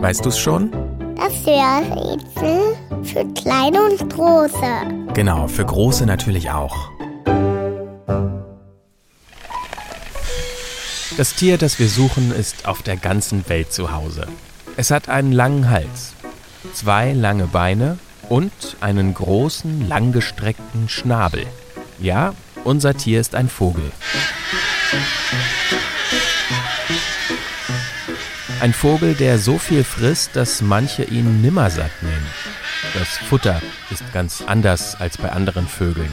Weißt du's schon? Das Hörrätsel für kleine und große. Genau, für große natürlich auch. Das Tier, das wir suchen, ist auf der ganzen Welt zu Hause. Es hat einen langen Hals, zwei lange Beine und einen großen, langgestreckten Schnabel. Ja, unser Tier ist ein Vogel. Ein Vogel, der so viel frisst, dass manche ihn nimmersatt nennen. Das Futter ist ganz anders als bei anderen Vögeln.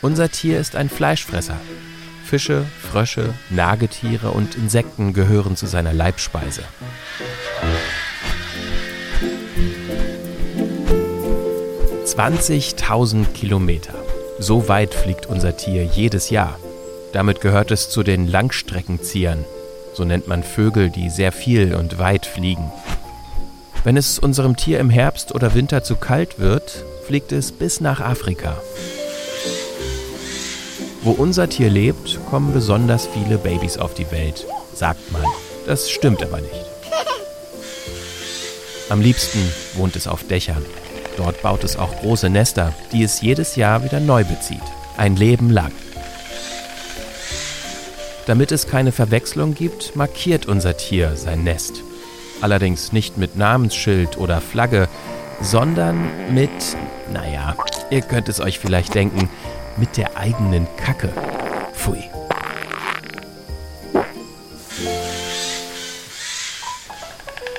Unser Tier ist ein Fleischfresser. Fische, Frösche, Nagetiere und Insekten gehören zu seiner Leibspeise. Zwanzigtausend Kilometer. So weit fliegt unser Tier jedes Jahr. Damit gehört es zu den Langstreckenziehern, so nennt man Vögel, die sehr viel und weit fliegen. Wenn es unserem Tier im Herbst oder Winter zu kalt wird, fliegt es bis nach Afrika. Wo unser Tier lebt, kommen besonders viele Babys auf die Welt, sagt man. Das stimmt aber nicht. Am liebsten wohnt es auf Dächern. Dort baut es auch große Nester, die es jedes Jahr wieder neu bezieht. Ein Leben lang. Damit es keine Verwechslung gibt, markiert unser Tier sein Nest. Allerdings nicht mit Namensschild oder Flagge, sondern mit, naja, ihr könnt es euch vielleicht denken, mit der eigenen Kacke. Pfui.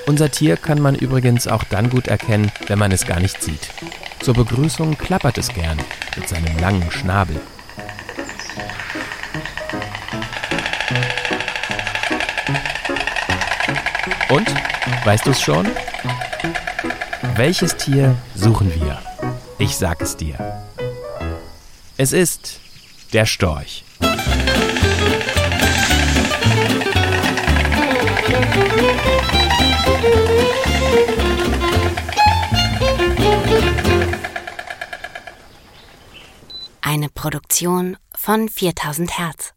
Unser Tier kann man übrigens auch dann gut erkennen, wenn man es gar nicht sieht. Zur Begrüßung klappert es gern mit seinem langen Schnabel. Und, weißt du es schon? Welches Tier suchen wir? Ich sag es dir. Es ist der Storch. Eine Produktion von 4000 Hertz.